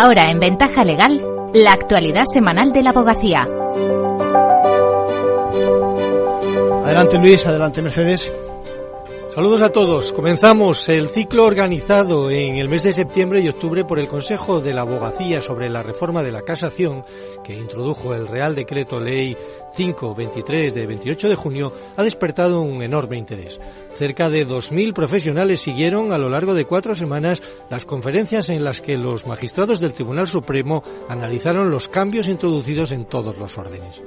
Ahora en Ventaja Legal, la actualidad semanal de la abogacía. Adelante Luis, adelante Mercedes. Saludos a todos. Comenzamos el ciclo organizado en el mes de septiembre y octubre por el Consejo de la Abogacía sobre la reforma de la casación que introdujo el Real Decreto Ley 523 de 28 de junio ha despertado un enorme interés. Cerca de 2.000 profesionales siguieron a lo largo de cuatro semanas las conferencias en las que los magistrados del Tribunal Supremo analizaron los cambios introducidos en todos los órdenes.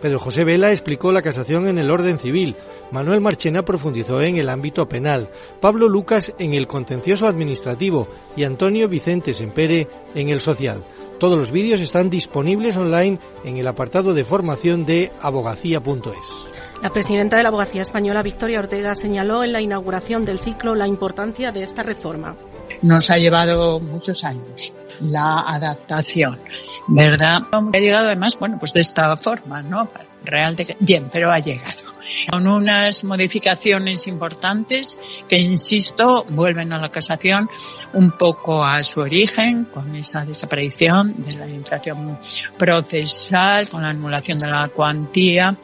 Pedro José Vela explicó la casación en el orden civil, Manuel Marchena profundizó en el ámbito penal, Pablo Lucas en el contencioso administrativo y Antonio Vicente Sempere en el social. Todos los vídeos están disponibles online en el apartado de formación de abogacía.es. La presidenta de la Abogacía Española, Victoria Ortega, señaló en la inauguración del ciclo la importancia de esta reforma. Nos ha llevado muchos años la adaptación, ¿verdad? Ha llegado además, bueno, pues de esta forma, ¿no? Real de... Bien, pero ha llegado. Con unas modificaciones importantes que, insisto, vuelven a la casación un poco a su origen, con esa desaparición de la infracción procesal, con la anulación de la cuantía,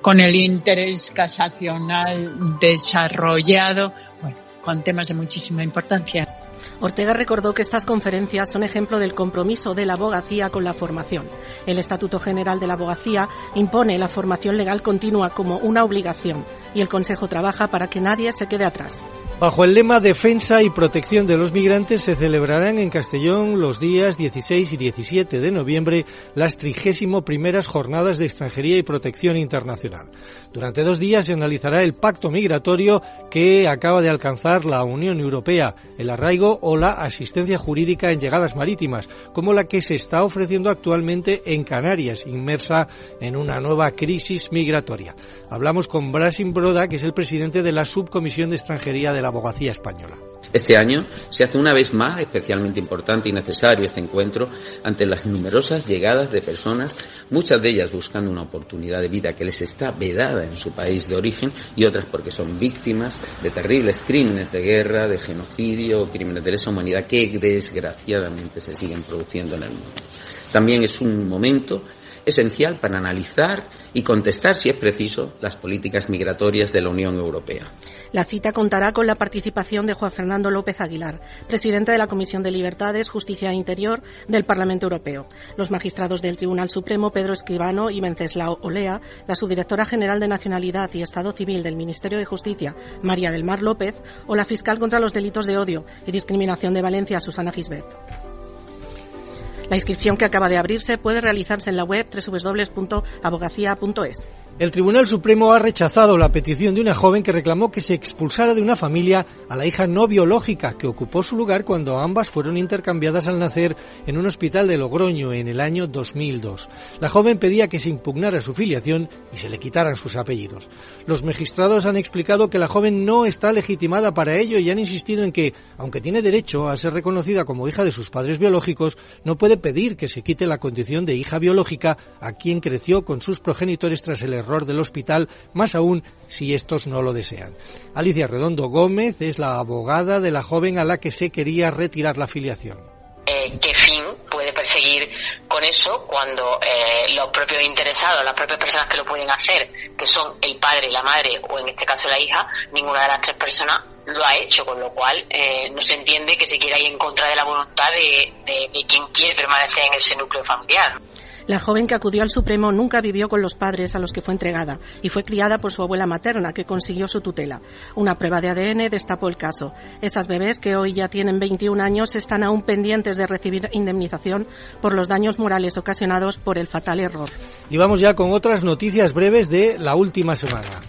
con el interés casacional desarrollado, bueno, con temas de muchísima importancia. Ortega recordó que estas conferencias son ejemplo del compromiso de la abogacía con la formación. El Estatuto General de la Abogacía impone la formación legal continua como una obligación y el Consejo trabaja para que nadie se quede atrás. Bajo el lema Defensa y Protección de los Migrantes se celebrarán en Castellón los días 16 y 17 de noviembre las 31 primeras jornadas de extranjería y protección internacional. Durante dos días se analizará el pacto migratorio que acaba de alcanzar la Unión Europea, el arraigo o la asistencia jurídica en llegadas marítimas, como la que se está ofreciendo actualmente en Canarias, inmersa en una nueva crisis migratoria. Hablamos con Brasin Broda, que es el presidente de la Subcomisión de Extranjería de la Abogacía Española. Este año se hace una vez más especialmente importante y necesario este encuentro ante las numerosas llegadas de personas, muchas de ellas buscando una oportunidad de vida que les está vedada en su país de origen y otras porque son víctimas de terribles crímenes de guerra, de genocidio, crímenes de lesa humanidad que desgraciadamente se siguen produciendo en el mundo. También es un momento esencial para analizar y contestar, si es preciso, las políticas migratorias de la Unión Europea. La cita contará con la participación de Juan López Aguilar, presidente de la Comisión de Libertades, Justicia e Interior del Parlamento Europeo, los magistrados del Tribunal Supremo Pedro Escribano y Venceslao Olea, la subdirectora general de Nacionalidad y Estado Civil del Ministerio de Justicia, María del Mar López, o la fiscal contra los delitos de odio y discriminación de Valencia, Susana Gisbert. La inscripción que acaba de abrirse puede realizarse en la web www.abogacía.es. El Tribunal Supremo ha rechazado la petición de una joven que reclamó que se expulsara de una familia a la hija no biológica que ocupó su lugar cuando ambas fueron intercambiadas al nacer en un hospital de Logroño en el año 2002. La joven pedía que se impugnara su filiación y se le quitaran sus apellidos. Los magistrados han explicado que la joven no está legitimada para ello y han insistido en que, aunque tiene derecho a ser reconocida como hija de sus padres biológicos, no puede pedir que se quite la condición de hija biológica a quien creció con sus progenitores tras el error del hospital, más aún si estos no lo desean. Alicia Redondo Gómez es la abogada de la joven a la que se quería retirar la filiación. Eh, ¿Qué fin puede perseguir con eso cuando eh, los propios interesados, las propias personas que lo pueden hacer, que son el padre, la madre o en este caso la hija, ninguna de las tres personas lo ha hecho, con lo cual eh, no se entiende que se quiera ir en contra de la voluntad de quien quiere permanecer en ese núcleo familiar. La joven que acudió al Supremo nunca vivió con los padres a los que fue entregada y fue criada por su abuela materna, que consiguió su tutela. Una prueba de ADN destapó el caso. Estas bebés, que hoy ya tienen 21 años, están aún pendientes de recibir indemnización por los daños morales ocasionados por el fatal error. Y vamos ya con otras noticias breves de la última semana.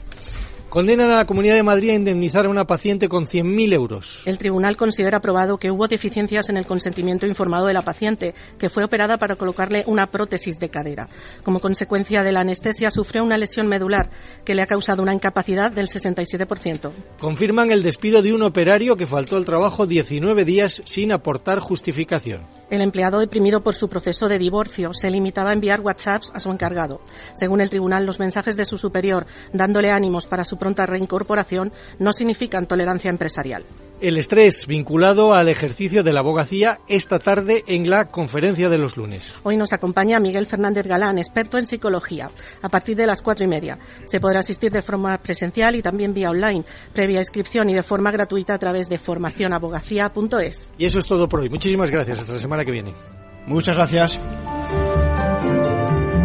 Condenan a la Comunidad de Madrid a indemnizar a una paciente con 100.000 euros. El tribunal considera probado que hubo deficiencias en el consentimiento informado de la paciente, que fue operada para colocarle una prótesis de cadera. Como consecuencia de la anestesia, sufrió una lesión medular que le ha causado una incapacidad del 67%. Confirman el despido de un operario que faltó al trabajo 19 días sin aportar justificación. El empleado deprimido por su proceso de divorcio se limitaba a enviar WhatsApps a su encargado. Según el tribunal, los mensajes de su superior dándole ánimos para su pronta reincorporación no significan tolerancia empresarial. El estrés vinculado al ejercicio de la abogacía esta tarde en la conferencia de los lunes. Hoy nos acompaña Miguel Fernández Galán, experto en psicología, a partir de las cuatro y media. Se podrá asistir de forma presencial y también vía online, previa inscripción y de forma gratuita a través de formacionabogacía.es. Y eso es todo por hoy. Muchísimas gracias. Hasta la semana que viene. Muchas gracias.